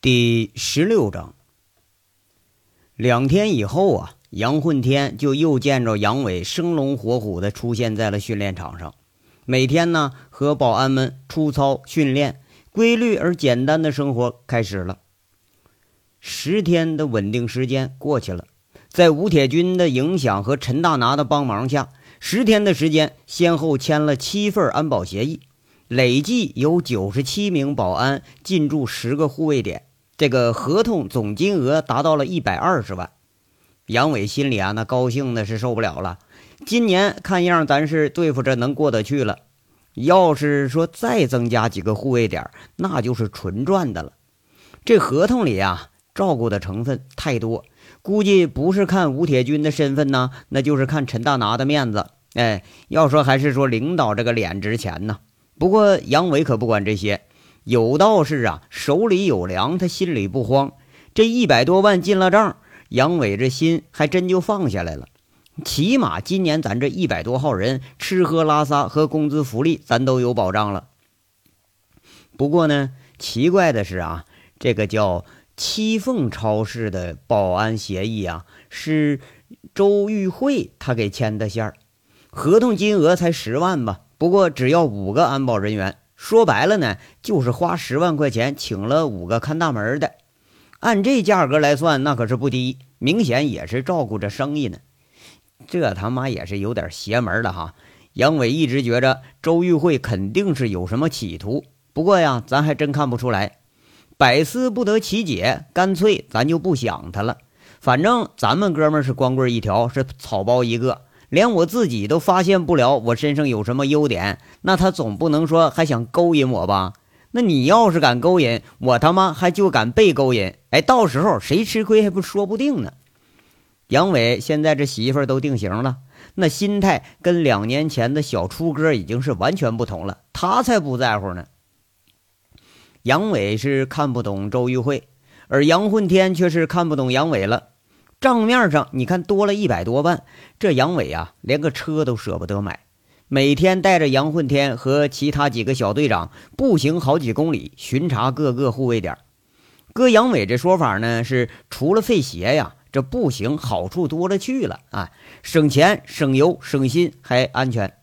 第十六章。两天以后啊，杨混天就又见着杨伟生龙活虎的出现在了训练场上，每天呢和保安们出操训练，规律而简单的生活开始了。十天的稳定时间过去了，在吴铁军的影响和陈大拿的帮忙下，十天的时间先后签了七份安保协议。累计有九十七名保安进驻十个护卫点，这个合同总金额达到了一百二十万。杨伟心里啊，那高兴的是受不了了。今年看样咱是对付着能过得去了。要是说再增加几个护卫点，那就是纯赚的了。这合同里啊，照顾的成分太多，估计不是看吴铁军的身份呢，那就是看陈大拿的面子。哎，要说还是说领导这个脸值钱呢。不过杨伟可不管这些，有道是啊，手里有粮，他心里不慌。这一百多万进了账，杨伟这心还真就放下来了。起码今年咱这一百多号人吃喝拉撒和工资福利，咱都有保障了。不过呢，奇怪的是啊，这个叫七凤超市的保安协议啊，是周玉慧他给签的线儿，合同金额才十万吧。不过只要五个安保人员，说白了呢，就是花十万块钱请了五个看大门的。按这价格来算，那可是不低，明显也是照顾着生意呢。这他妈也是有点邪门了哈！杨伟一直觉着周玉慧肯定是有什么企图，不过呀，咱还真看不出来。百思不得其解，干脆咱就不想他了。反正咱们哥们是光棍一条，是草包一个。连我自己都发现不了我身上有什么优点，那他总不能说还想勾引我吧？那你要是敢勾引我，他妈还就敢被勾引。哎，到时候谁吃亏还不说不定呢。杨伟现在这媳妇儿都定型了，那心态跟两年前的小初哥已经是完全不同了。他才不在乎呢。杨伟是看不懂周玉慧，而杨混天却是看不懂杨伟了。账面上你看多了一百多万，这杨伟啊连个车都舍不得买，每天带着杨混天和其他几个小队长步行好几公里巡查各个护卫点。搁杨伟这说法呢，是除了费鞋呀，这步行好处多了去了啊，省钱、省油、省心还安全。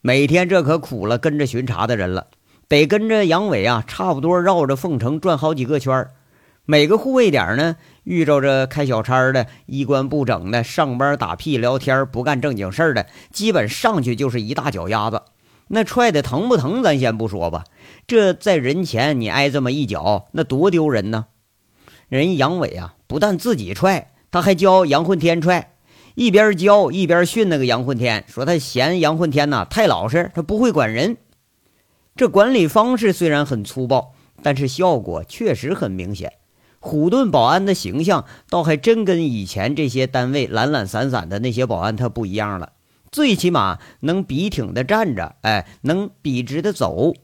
每天这可苦了跟着巡查的人了，得跟着杨伟啊差不多绕着凤城转好几个圈每个护卫点呢。遇着这开小差的、衣冠不整的、上班打屁聊天不干正经事的，基本上去就是一大脚丫子。那踹的疼不疼？咱先不说吧，这在人前你挨这么一脚，那多丢人呢！人杨伟啊，不但自己踹，他还教杨混天踹，一边教一边训那个杨混天，说他嫌杨混天呐太老实，他不会管人。这管理方式虽然很粗暴，但是效果确实很明显。虎盾保安的形象倒还真跟以前这些单位懒懒散散的那些保安他不一样了，最起码能笔挺的站着，哎，能笔直的走。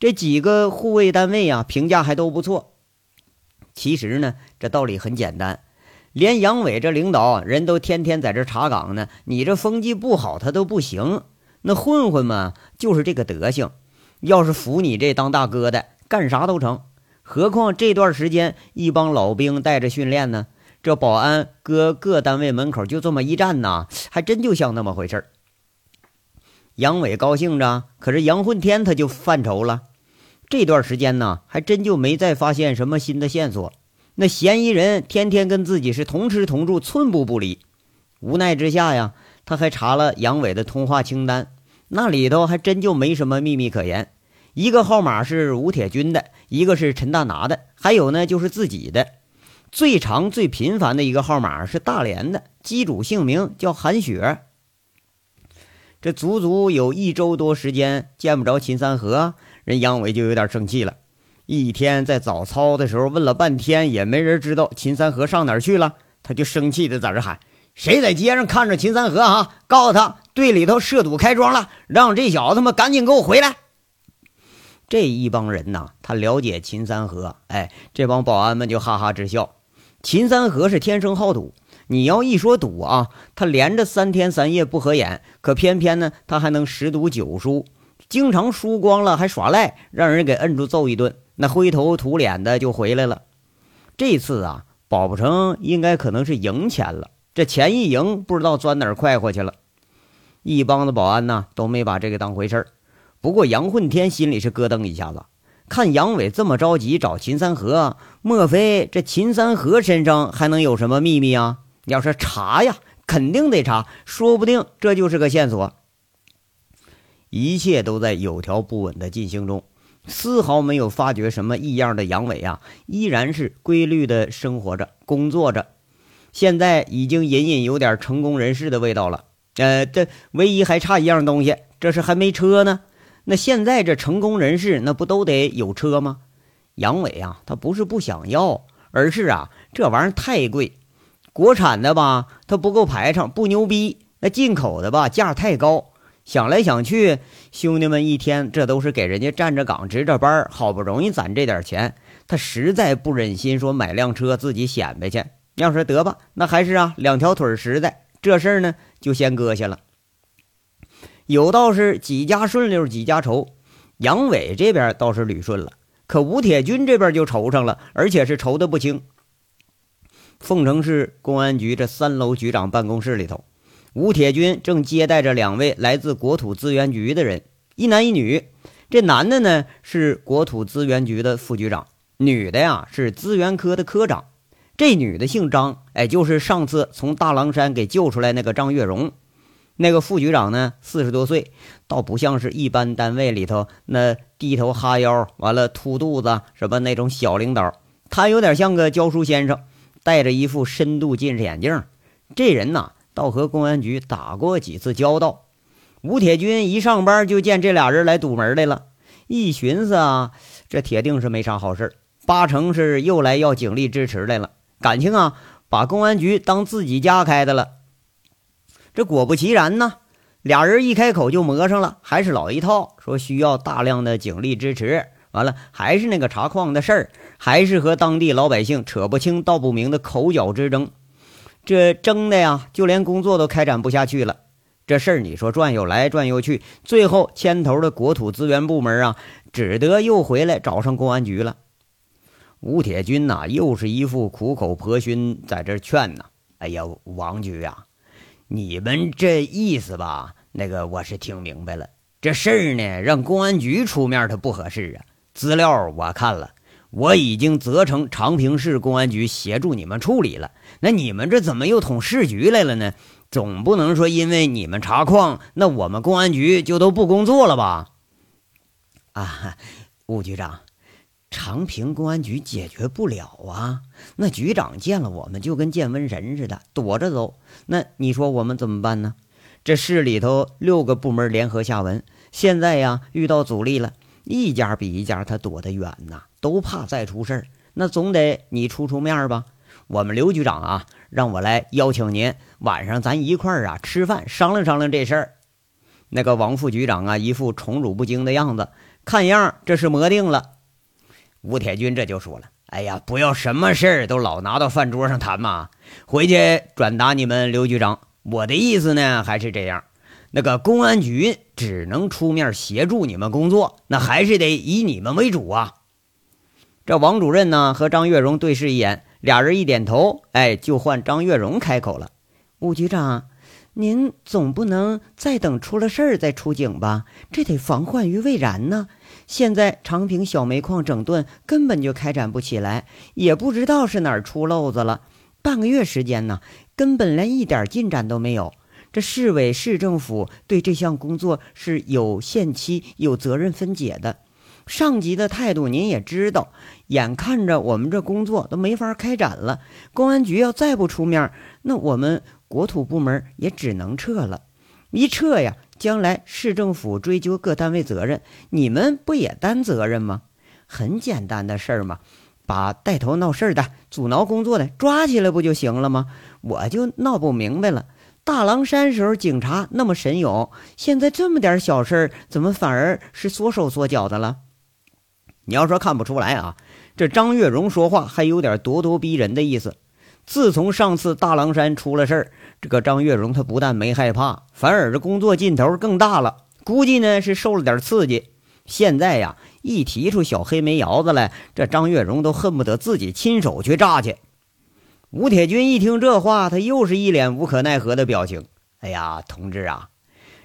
这几个护卫单位啊，评价还都不错。其实呢，这道理很简单，连杨伟这领导人都天天在这查岗呢，你这风气不好，他都不行。那混混嘛，就是这个德行，要是服你这当大哥的，干啥都成。何况这段时间，一帮老兵带着训练呢，这保安搁各单位门口就这么一站呐，还真就像那么回事儿。杨伟高兴着，可是杨混天他就犯愁了。这段时间呢，还真就没再发现什么新的线索。那嫌疑人天天跟自己是同吃同住，寸步不离。无奈之下呀，他还查了杨伟的通话清单，那里头还真就没什么秘密可言。一个号码是吴铁军的，一个是陈大拿的，还有呢就是自己的。最长最频繁的一个号码是大连的，机主姓名叫韩雪。这足足有一周多时间见不着秦三河，人杨伟就有点生气了。一天在早操的时候问了半天，也没人知道秦三河上哪儿去了，他就生气的在这喊：“谁在街上看着秦三河啊？告诉他队里头涉赌开庄了，让这小子他妈赶紧给我回来！”这一帮人呐，他了解秦三河，哎，这帮保安们就哈哈直笑。秦三河是天生好赌，你要一说赌啊，他连着三天三夜不合眼，可偏偏呢，他还能十赌九输，经常输光了还耍赖，让人给摁住揍一顿，那灰头土脸的就回来了。这次啊，保不成应该可能是赢钱了。这钱一赢，不知道钻哪儿快活去了。一帮子保安呢，都没把这个当回事儿。不过杨混天心里是咯噔一下子，看杨伟这么着急找秦三河，莫非这秦三河身上还能有什么秘密啊？要是查呀，肯定得查，说不定这就是个线索。一切都在有条不紊的进行中，丝毫没有发觉什么异样的杨伟啊，依然是规律的生活着、工作着。现在已经隐隐有点成功人士的味道了。呃，这唯一还差一样东西，这是还没车呢。那现在这成功人士，那不都得有车吗？杨伟啊，他不是不想要，而是啊，这玩意儿太贵。国产的吧，它不够排场，不牛逼；那进口的吧，价太高。想来想去，兄弟们一天这都是给人家站着岗、值着班，好不容易攒这点钱，他实在不忍心说买辆车自己显摆去。要说得吧，那还是啊，两条腿实在。这事儿呢，就先搁下了。有道是几家顺溜几家愁，杨伟这边倒是捋顺了，可吴铁军这边就愁上了，而且是愁的不轻。凤城市公安局这三楼局长办公室里头，吴铁军正接待着两位来自国土资源局的人，一男一女。这男的呢是国土资源局的副局长，女的呀是资源科的科长。这女的姓张，哎，就是上次从大狼山给救出来那个张月荣。那个副局长呢，四十多岁，倒不像是一般单位里头那低头哈腰、完了凸肚子什么那种小领导。他有点像个教书先生，戴着一副深度近视眼镜。这人呐，倒和公安局打过几次交道。吴铁军一上班就见这俩人来堵门来了，一寻思啊，这铁定是没啥好事八成是又来要警力支持来了。感情啊，把公安局当自己家开的了。这果不其然呢，俩人一开口就磨上了，还是老一套，说需要大量的警力支持。完了，还是那个查矿的事儿，还是和当地老百姓扯不清道不明的口角之争。这争的呀，就连工作都开展不下去了。这事儿你说转悠来转悠去，最后牵头的国土资源部门啊，只得又回来找上公安局了。吴铁军呐，又是一副苦口婆心在这劝呐。哎呀，王局啊，你们这意思吧，那个我是听明白了。这事儿呢，让公安局出面，它不合适啊。资料我看了，我已经责成长平市公安局协助你们处理了。那你们这怎么又捅市局来了呢？总不能说因为你们查矿，那我们公安局就都不工作了吧？啊，吴局长。长平公安局解决不了啊！那局长见了我们就跟见瘟神似的，躲着走。那你说我们怎么办呢？这市里头六个部门联合下文，现在呀遇到阻力了，一家比一家他躲得远呐，都怕再出事儿。那总得你出出面吧？我们刘局长啊，让我来邀请您，晚上咱一块儿啊吃饭，商量商量这事儿。那个王副局长啊，一副宠辱不惊的样子，看样这是磨定了。吴铁军这就说了：“哎呀，不要什么事儿都老拿到饭桌上谈嘛！回去转达你们刘局长，我的意思呢还是这样，那个公安局只能出面协助你们工作，那还是得以你们为主啊。”这王主任呢和张月荣对视一眼，俩人一点头，哎，就换张月荣开口了：“吴局长，您总不能再等出了事儿再出警吧？这得防患于未然呢。”现在长平小煤矿整顿根本就开展不起来，也不知道是哪儿出漏子了。半个月时间呢，根本连一点进展都没有。这市委市政府对这项工作是有限期、有责任分解的。上级的态度您也知道，眼看着我们这工作都没法开展了，公安局要再不出面，那我们国土部门也只能撤了。一撤呀！将来市政府追究各单位责任，你们不也担责任吗？很简单的事儿嘛，把带头闹事儿的、阻挠工作的抓起来不就行了吗？我就闹不明白了。大狼山时候警察那么神勇，现在这么点小事儿，怎么反而是缩手缩脚的了？你要说看不出来啊，这张月荣说话还有点咄咄逼人的意思。自从上次大狼山出了事儿，这个张月荣他不但没害怕，反而这工作劲头更大了。估计呢是受了点刺激，现在呀一提出小黑煤窑子来，这张月荣都恨不得自己亲手去炸去。吴铁军一听这话，他又是一脸无可奈何的表情。哎呀，同志啊，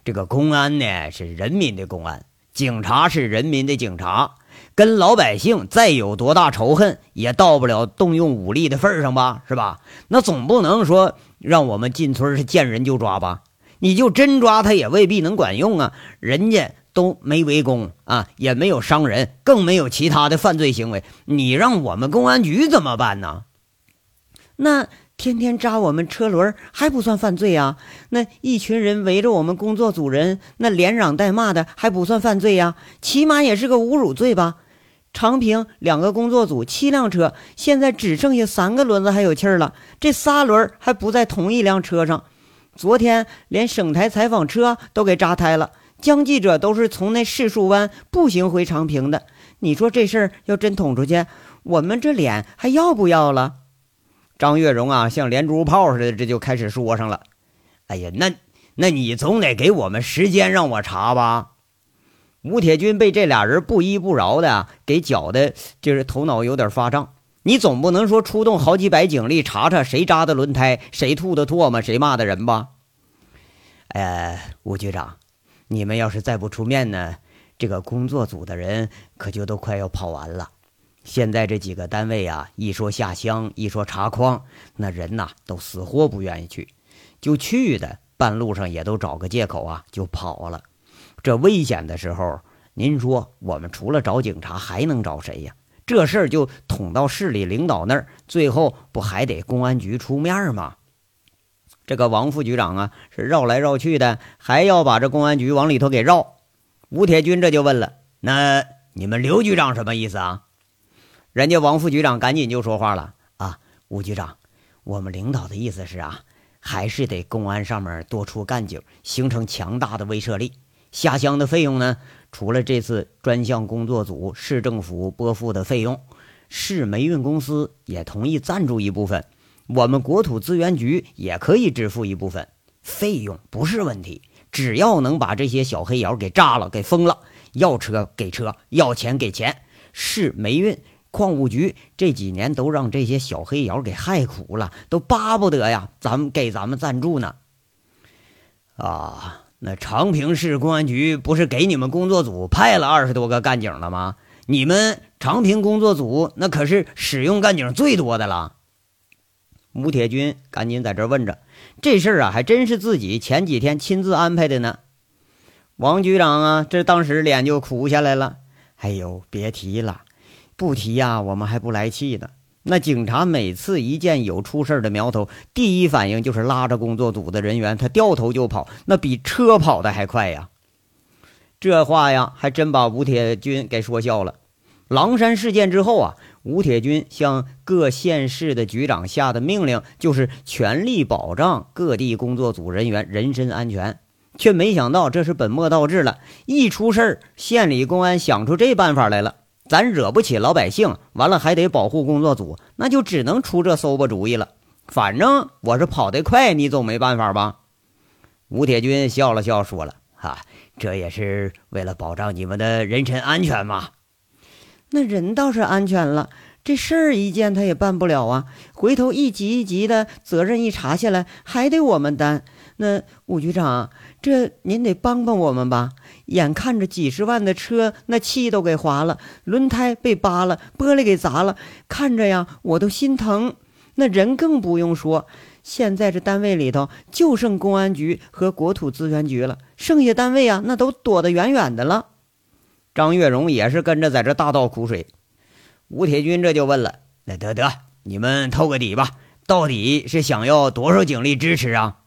这个公安呢是人民的公安，警察是人民的警察，跟老百姓再有多大仇恨，也到不了动用武力的份上吧？是吧？那总不能说让我们进村是见人就抓吧？你就真抓他也未必能管用啊！人家都没围攻啊，也没有伤人，更没有其他的犯罪行为，你让我们公安局怎么办呢？那天天扎我们车轮还不算犯罪啊？那一群人围着我们工作组人，那连嚷带骂的还不算犯罪呀？起码也是个侮辱罪吧？长平两个工作组七辆车，现在只剩下三个轮子还有气儿了，这仨轮还不在同一辆车上。昨天连省台采访车都给扎胎了，江记者都是从那柿树湾步行回长平的。你说这事儿要真捅出去，我们这脸还要不要了？张月荣啊，像连珠炮似的，这就开始说上了。哎呀，那那你总得给我们时间让我查吧。吴铁军被这俩人不依不饶的给搅的，就是头脑有点发胀。你总不能说出动好几百警力查查谁扎的轮胎，谁吐的唾沫，谁骂的人吧？哎，吴局长，你们要是再不出面呢，这个工作组的人可就都快要跑完了。现在这几个单位啊，一说下乡，一说查矿，那人呐都死活不愿意去，就去的半路上也都找个借口啊就跑了。这危险的时候，您说我们除了找警察还能找谁呀？这事儿就捅到市里领导那儿，最后不还得公安局出面吗？这个王副局长啊，是绕来绕去的，还要把这公安局往里头给绕。吴铁军这就问了：“那你们刘局长什么意思啊？”人家王副局长赶紧就说话了啊，吴局长，我们领导的意思是啊，还是得公安上面多出干警，形成强大的威慑力。下乡的费用呢，除了这次专项工作组市政府拨付的费用，市煤运公司也同意赞助一部分，我们国土资源局也可以支付一部分费用，不是问题。只要能把这些小黑窑给炸了、给封了，要车给车，要钱给钱，市煤运。矿务局这几年都让这些小黑窑给害苦了，都巴不得呀，咱们给咱们赞助呢。啊，那长平市公安局不是给你们工作组派了二十多个干警了吗？你们长平工作组那可是使用干警最多的了。吴铁军赶紧在这问着，这事儿啊，还真是自己前几天亲自安排的呢。王局长啊，这当时脸就苦下来了。哎呦，别提了。不提呀，我们还不来气呢。那警察每次一见有出事的苗头，第一反应就是拉着工作组的人员，他掉头就跑，那比车跑的还快呀。这话呀，还真把吴铁军给说笑了。狼山事件之后啊，吴铁军向各县市的局长下的命令就是全力保障各地工作组人员人身安全，却没想到这是本末倒置了。一出事儿，县里公安想出这办法来了。咱惹不起老百姓，完了还得保护工作组，那就只能出这馊吧主意了。反正我是跑得快，你总没办法吧？吴铁军笑了笑，说了：“哈，这也是为了保障你们的人身安全嘛。那人倒是安全了，这事儿一件他也办不了啊。回头一级一级的责任一查下来，还得我们担。那吴局长，这您得帮帮我们吧。”眼看着几十万的车，那气都给划了，轮胎被扒了，玻璃给砸了，看着呀，我都心疼。那人更不用说，现在这单位里头就剩公安局和国土资源局了，剩下单位啊，那都躲得远远的了。张月荣也是跟着在这大倒苦水。吴铁军这就问了：“那得得，你们透个底吧，到底是想要多少警力支持啊？”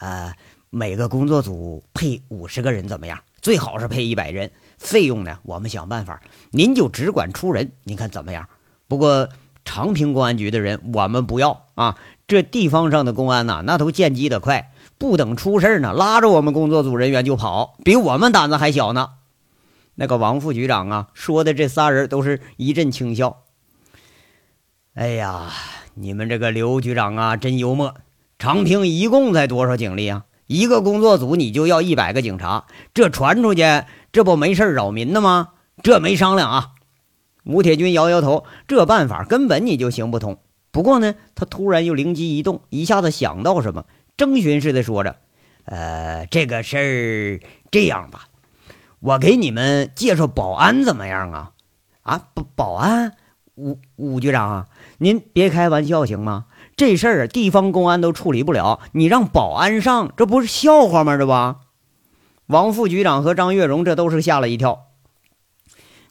啊。每个工作组配五十个人怎么样？最好是配一百人。费用呢？我们想办法。您就只管出人，您看怎么样？不过长平公安局的人我们不要啊。这地方上的公安呐，那都见机的快，不等出事呢，拉着我们工作组人员就跑，比我们胆子还小呢。那个王副局长啊，说的这仨人都是一阵轻笑。哎呀，你们这个刘局长啊，真幽默。长平一共才多少警力啊？一个工作组你就要一百个警察，这传出去，这不没事扰民的吗？这没商量啊。吴铁军摇摇头，这办法根本你就行不通。不过呢，他突然又灵机一动，一下子想到什么，征询似的说着：“呃，这个事儿这样吧，我给你们介绍保安怎么样啊？啊，保保安，吴吴局长啊，您别开玩笑行吗？这事儿地方公安都处理不了，你让保安上，这不是笑话吗？这不？”王副局长和张月荣这都是吓了一跳。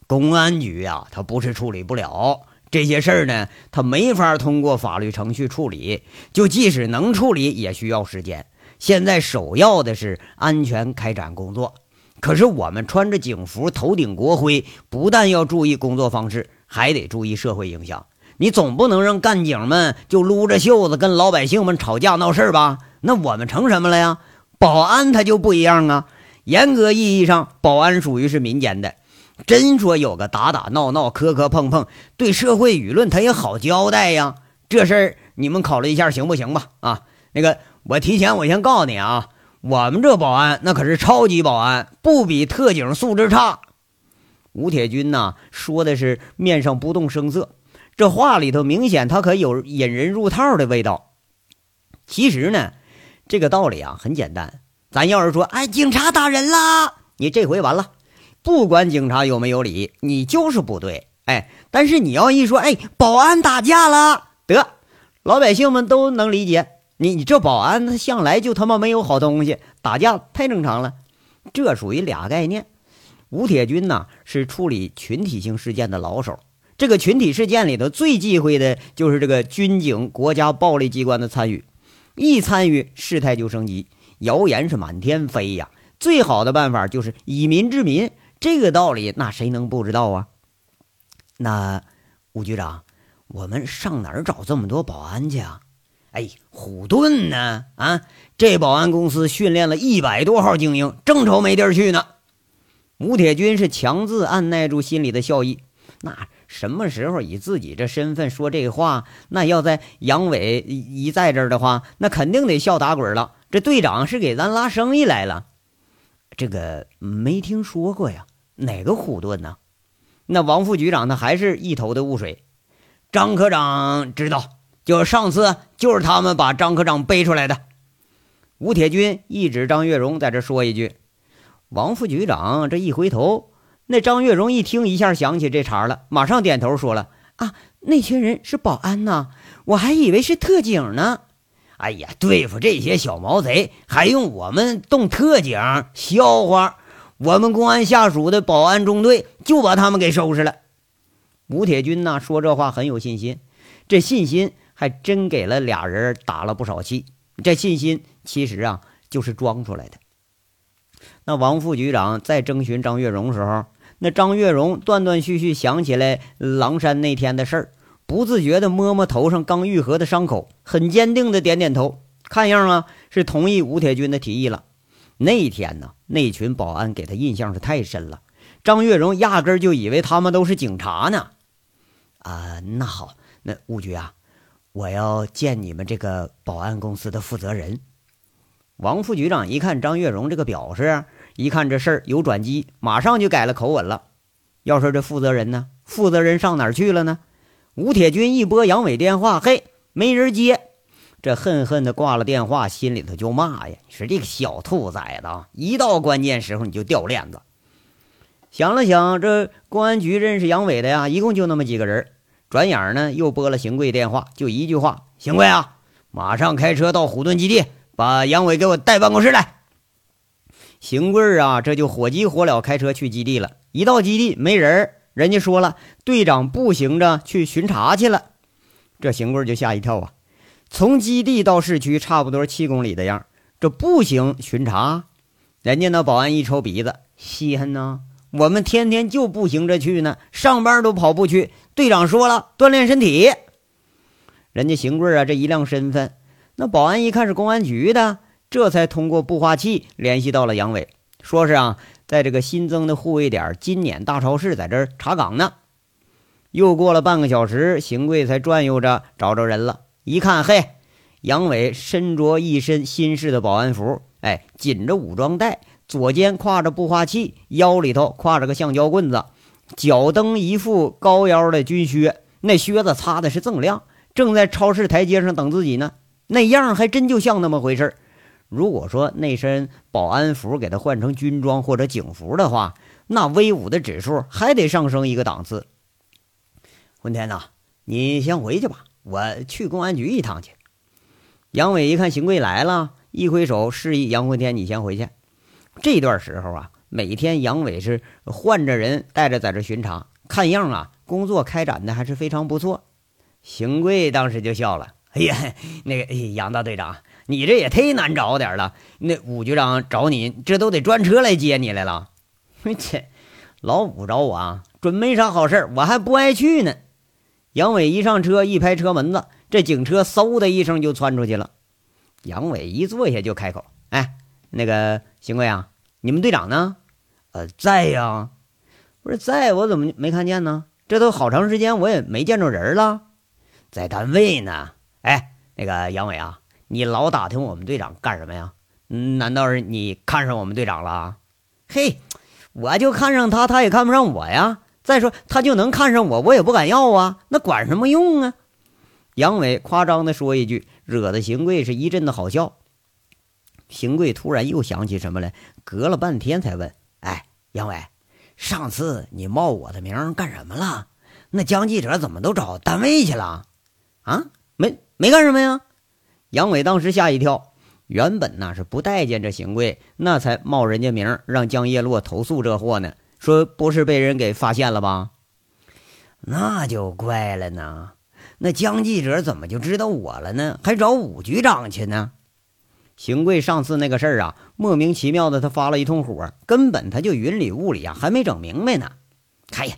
公安局呀，他不是处理不了这些事儿呢，他没法通过法律程序处理。就即使能处理，也需要时间。现在首要的是安全开展工作。可是我们穿着警服，头顶国徽，不但要注意工作方式，还得注意社会影响。你总不能让干警们就撸着袖子跟老百姓们吵架闹事吧？那我们成什么了呀？保安他就不一样啊。严格意义上，保安属于是民间的。真说有个打打闹闹、磕磕碰碰，对社会舆论他也好交代呀。这事儿你们考虑一下行不行吧？啊，那个我提前我先告诉你啊，我们这保安那可是超级保安，不比特警素质差。吴铁军呐说的是面上不动声色，这话里头明显他可有引人入套的味道。其实呢，这个道理啊很简单，咱要是说，哎，警察打人啦，你这回完了。不管警察有没有理，你就是不对。哎，但是你要一说，哎，保安打架了，得，老百姓们都能理解。你你这保安他向来就他妈没有好东西，打架太正常了。这属于俩概念。吴铁军呐是处理群体性事件的老手，这个群体事件里头最忌讳的就是这个军警国家暴力机关的参与，一参与事态就升级，谣言是满天飞呀。最好的办法就是以民治民。这个道理，那谁能不知道啊？那吴局长，我们上哪儿找这么多保安去啊？哎，虎盾呢？啊，这保安公司训练了一百多号精英，正愁没地儿去呢。吴铁军是强自按耐住心里的笑意。那什么时候以自己这身份说这话？那要在杨伟一在这儿的话，那肯定得笑打滚了。这队长是给咱拉生意来了？这个没听说过呀。哪个虎盾呢？那王副局长他还是一头的雾水。张科长知道，就上次就是他们把张科长背出来的。吴铁军一指张月荣，在这说一句：“王副局长这一回头，那张月荣一听，一下想起这茬了，马上点头说了：‘啊，那群人是保安呐，我还以为是特警呢。’哎呀，对付这些小毛贼，还用我们动特警？笑话！”我们公安下属的保安中队就把他们给收拾了。吴铁军呢说这话很有信心，这信心还真给了俩人打了不少气。这信心其实啊就是装出来的。那王副局长在征询张月荣时候，那张月荣断断续续想起来狼山那天的事儿，不自觉地摸摸头上刚愈合的伤口，很坚定地点点头，看样啊是同意吴铁军的提议了。那天呢，那群保安给他印象是太深了。张月荣压根儿就以为他们都是警察呢。啊，那好，那吴局啊，我要见你们这个保安公司的负责人。王副局长一看张月荣这个表示，一看这事儿有转机，马上就改了口吻了。要说这负责人呢，负责人上哪儿去了呢？吴铁军一拨杨伟电话，嘿，没人接。这恨恨的挂了电话，心里头就骂呀：“你说这个小兔崽子，一到关键时候你就掉链子。”想了想，这公安局认识杨伟的呀，一共就那么几个人。转眼呢，又拨了邢贵电话，就一句话：“邢贵啊，马上开车到虎盾基地，把杨伟给我带办公室来。”邢贵啊，这就火急火燎开车去基地了。一到基地，没人，人家说了，队长步行着去巡查去了。这邢贵就吓一跳啊！从基地到市区差不多七公里的样，这步行巡查，人家那保安一抽鼻子，稀罕呢。我们天天就步行着去呢，上班都跑步去。队长说了，锻炼身体。人家邢贵啊，这一亮身份，那保安一看是公安局的，这才通过步话器联系到了杨伟，说是啊，在这个新增的护卫点金碾大超市，在这儿查岗呢。又过了半个小时，邢贵才转悠着找着人了。一看，嘿，杨伟身着一身新式的保安服，哎，紧着武装带，左肩挎着步话器，腰里头挎着个橡胶棍子，脚蹬一副高腰的军靴，那靴子擦的是锃亮，正在超市台阶上等自己呢。那样还真就像那么回事儿如果说那身保安服给他换成军装或者警服的话，那威武的指数还得上升一个档次。混天呐，你先回去吧，我去公安局一趟去。杨伟一看邢贵来了，一挥手示意杨混天：“你先回去。”这段时候啊，每天杨伟是换着人带着在这巡查，看样啊，工作开展的还是非常不错。邢贵当时就笑了：“哎呀，那个杨大队长，你这也忒难找点了。那武局长找你，这都得专车来接你来了。切，老五找我啊，准没啥好事我还不爱去呢。”杨伟一上车，一拍车门子，这警车嗖的一声就窜出去了。杨伟一坐下就开口：“哎，那个邢贵啊，你们队长呢？呃，在呀。不是在，我怎么没看见呢？这都好长时间，我也没见着人了。在单位呢。哎，那个杨伟啊，你老打听我们队长干什么呀？难道是你看上我们队长了？嘿，我就看上他，他也看不上我呀。”再说他就能看上我，我也不敢要啊，那管什么用啊？杨伟夸张的说一句，惹得邢贵是一阵的好笑。邢贵突然又想起什么来，隔了半天才问：“哎，杨伟，上次你冒我的名干什么了？那江记者怎么都找单位去了？啊，没没干什么呀？”杨伟当时吓一跳，原本那是不待见这邢贵，那才冒人家名让江叶落投诉这货呢。说不是被人给发现了吧？那就怪了呢。那江记者怎么就知道我了呢？还找武局长去呢？邢贵上次那个事儿啊，莫名其妙的他发了一通火，根本他就云里雾里啊，还没整明白呢。哎呀，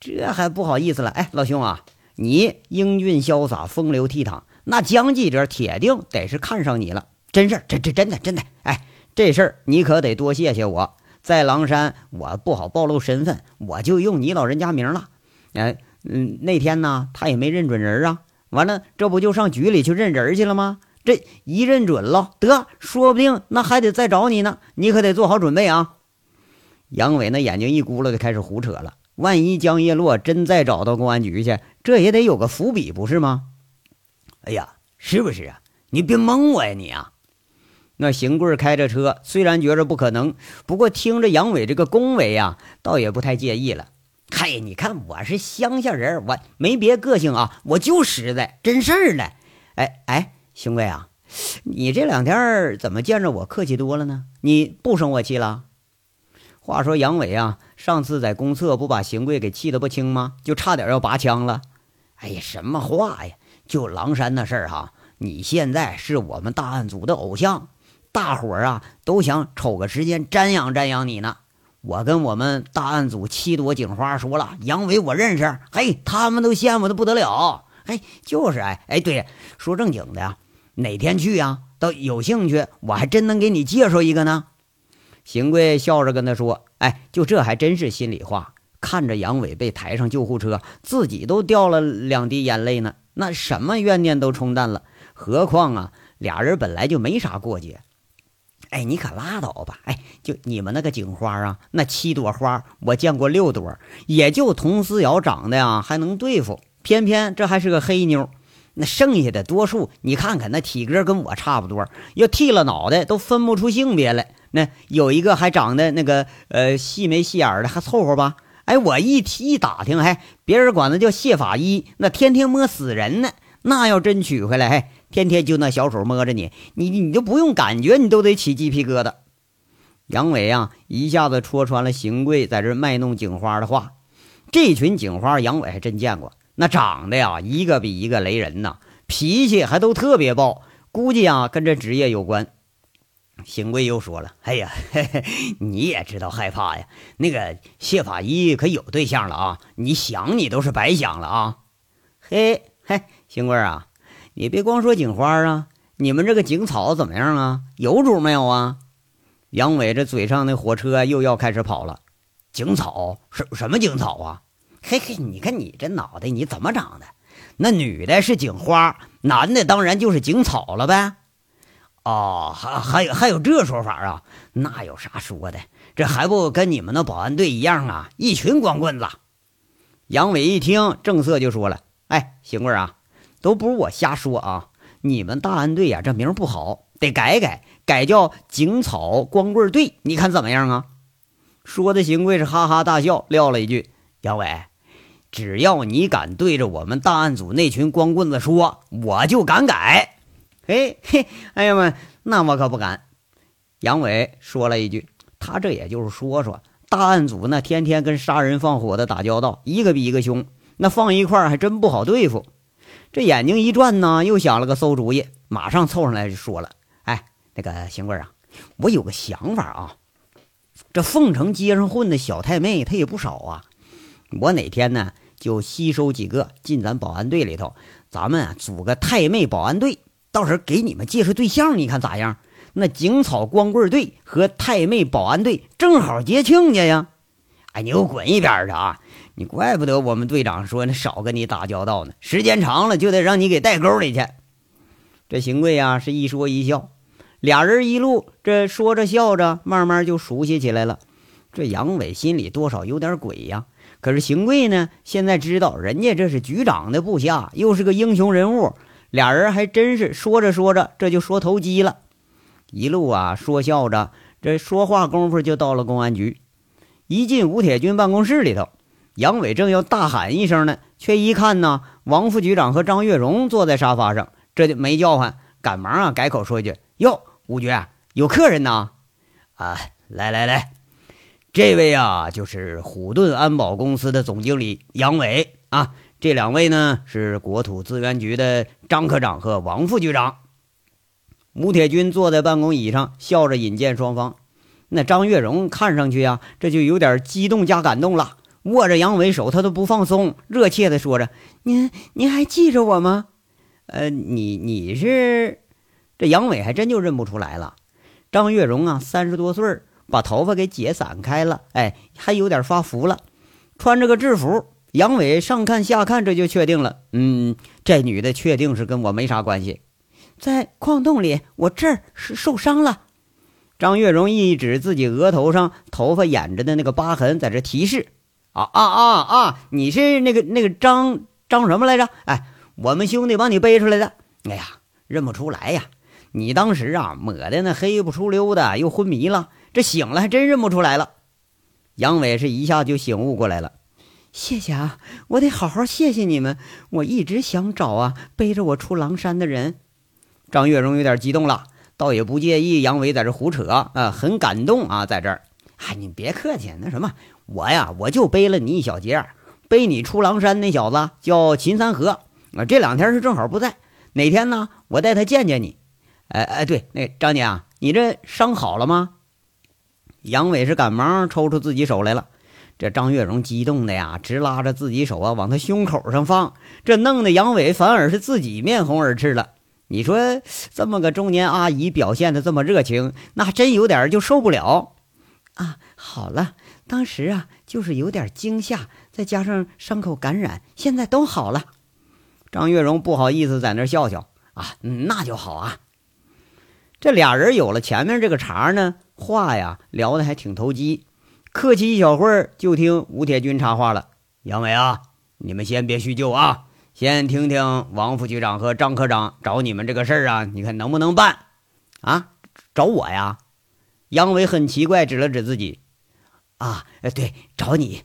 这还不好意思了。哎，老兄啊，你英俊潇洒，风流倜傥，那江记者铁定得是看上你了。真事儿，这这真的真的。哎，这事儿你可得多谢谢我。在狼山，我不好暴露身份，我就用你老人家名了。哎，嗯，那天呢，他也没认准人啊。完了，这不就上局里去认人去了吗？这一认准了，得，说不定那还得再找你呢。你可得做好准备啊。杨伟那眼睛一咕噜，就开始胡扯了。万一江叶落真再找到公安局去，这也得有个伏笔，不是吗？哎呀，是不是啊？你别蒙我呀，你啊！那邢贵开着车，虽然觉着不可能，不过听着杨伟这个恭维呀，倒也不太介意了。嗨，你看我是乡下人，我没别个性啊，我就实在，真事儿呢。哎哎，邢贵啊，你这两天怎么见着我客气多了呢？你不生我气了？话说杨伟啊，上次在公厕不把邢贵给气得不轻吗？就差点要拔枪了。哎呀，什么话呀？就狼山那事儿哈，你现在是我们大案组的偶像。大伙儿啊，都想瞅个时间瞻仰瞻仰你呢。我跟我们大案组七朵警花说了，杨伟我认识，嘿，他们都羡慕的不得了。嘿，就是哎哎，对，说正经的呀，哪天去呀？到有兴趣，我还真能给你介绍一个呢。邢贵笑着跟他说：“哎，就这还真是心里话。看着杨伟被抬上救护车，自己都掉了两滴眼泪呢。那什么怨念都冲淡了，何况啊，俩人本来就没啥过节。”哎，你可拉倒吧！哎，就你们那个警花啊，那七朵花，我见过六朵，也就佟思瑶长得呀还能对付，偏偏这还是个黑妞。那剩下的多数，你看看那体格跟我差不多，要剃了脑袋都分不出性别来。那有一个还长得那个呃细眉细眼的，还凑合吧。哎，我一提一打听，还别人管他叫谢法医，那天天摸死人呢。那要真娶回来，嘿。天天就那小手摸着你，你你就不用感觉，你都得起鸡皮疙瘩。杨伟啊，一下子戳穿了邢贵在这卖弄警花的话。这群警花，杨伟还真见过，那长得呀，一个比一个雷人呐，脾气还都特别暴，估计啊，跟这职业有关。邢贵又说了：“哎呀，嘿嘿，你也知道害怕呀？那个谢法医可有对象了啊，你想你都是白想了啊。”嘿嘿，邢贵啊。你别光说警花啊，你们这个警草怎么样啊？有主没有啊？杨伟这嘴上的火车又要开始跑了。警草什什么警草啊？嘿嘿，你看你这脑袋你怎么长的？那女的是警花，男的当然就是警草了呗。哦，还还有还有这说法啊？那有啥说的？这还不跟你们那保安队一样啊？一群光棍子。杨伟一听，正色就说了：“哎，邢贵啊，都不是我瞎说啊，你们大安队呀，这名不好，得改改，改叫警草光棍队，你看怎么样啊？”说的邢贵是哈哈大笑，撂了一句：“杨伟，只要你敢对着我们大案组那群光棍子说，我就敢改。”嘿嘿，哎呀妈，那我可不敢。杨伟说了一句：“他这也就是说说。”大案组那天天跟杀人放火的打交道，一个比一个凶，那放一块还真不好对付。这眼睛一转呢，又想了个馊主意，马上凑上来就说了：“哎，那个邢贵啊，我有个想法啊。这凤城街上混的小太妹，她也不少啊。我哪天呢，就吸收几个进咱保安队里头，咱们组个太妹保安队，到时候给你们介绍对象，你看咋样？”那警草光棍队和太妹保安队正好接亲家呀！哎，你给我滚一边去啊！你怪不得我们队长说那少跟你打交道呢，时间长了就得让你给带沟里去。这邢贵呀是一说一笑，俩人一路这说着笑着，慢慢就熟悉起来了。这杨伟心里多少有点鬼呀，可是邢贵呢，现在知道人家这是局长的部下，又是个英雄人物，俩人还真是说着说着这就说投机了。一路啊说笑着，这说话功夫就到了公安局。一进吴铁军办公室里头，杨伟正要大喊一声呢，却一看呢，王副局长和张月荣坐在沙发上，这就没叫唤，赶忙啊改口说一句：“哟，吴局有客人呢。”啊，来来来，这位啊就是虎盾安保公司的总经理杨伟啊，这两位呢是国土资源局的张科长和王副局长。吴铁军坐在办公椅上，笑着引荐双方。那张月荣看上去呀，这就有点激动加感动了，握着杨伟手，他都不放松，热切地说着：“您您还记着我吗？呃，你你是……这杨伟还真就认不出来了。张月荣啊，三十多岁，把头发给解散开了，哎，还有点发福了，穿着个制服。杨伟上看下看，这就确定了，嗯，这女的确定是跟我没啥关系。”在矿洞里，我这儿是受伤了。张月荣一指自己额头上头发掩着的那个疤痕，在这提示：“啊啊啊啊！你是那个那个张张什么来着？哎，我们兄弟帮你背出来的。哎呀，认不出来呀！你当时啊抹的那黑不出溜的，又昏迷了，这醒了还真认不出来了。”杨伟是一下就醒悟过来了。谢谢啊，我得好好谢谢你们。我一直想找啊背着我出狼山的人。张月荣有点激动了，倒也不介意杨伟在这胡扯啊，很感动啊，在这儿，哎，你别客气，那什么，我呀，我就背了你一小截，背你出狼山那小子叫秦三河啊，这两天是正好不在，哪天呢，我带他见见你。哎哎，对，那张姐啊，你这伤好了吗？杨伟是赶忙抽出自己手来了，这张月荣激动的呀，直拉着自己手啊往他胸口上放，这弄得杨伟反而是自己面红耳赤了。你说这么个中年阿姨表现的这么热情，那真有点就受不了啊！好了，当时啊就是有点惊吓，再加上伤口感染，现在都好了。张月荣不好意思在那笑笑啊，那就好啊。这俩人有了前面这个茬呢，话呀聊的还挺投机。客气一小会儿，就听吴铁军插话了：“杨伟啊，你们先别叙旧啊。”先听听王副局长和张科长找你们这个事儿啊，你看能不能办？啊，找我呀？杨伟很奇怪，指了指自己，啊，对，找你。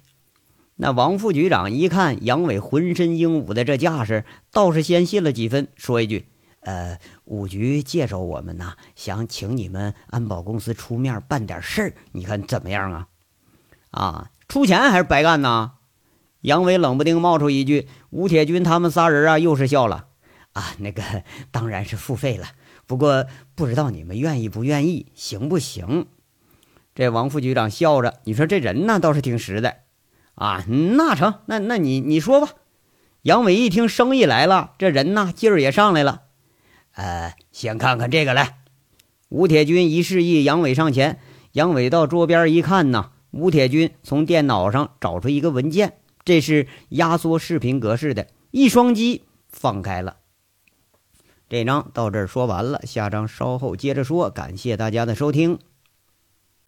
那王副局长一看杨伟浑身英武的这架势，倒是先信了几分，说一句：“呃，五局介绍我们呢，想请你们安保公司出面办点事儿，你看怎么样啊？啊，出钱还是白干呢？”杨伟冷不丁冒出一句：“吴铁军他们仨人啊，又是笑了啊，那个当然是付费了，不过不知道你们愿意不愿意，行不行？”这王副局长笑着：“你说这人呢，倒是挺实在啊。那成，那那你你说吧。”杨伟一听生意来了，这人呢劲儿也上来了。呃，先看看这个来。吴铁军一示意杨伟上前，杨伟到桌边一看呢，吴铁军从电脑上找出一个文件。这是压缩视频格式的，一双击放开了。这章到这儿说完了，下章稍后接着说。感谢大家的收听。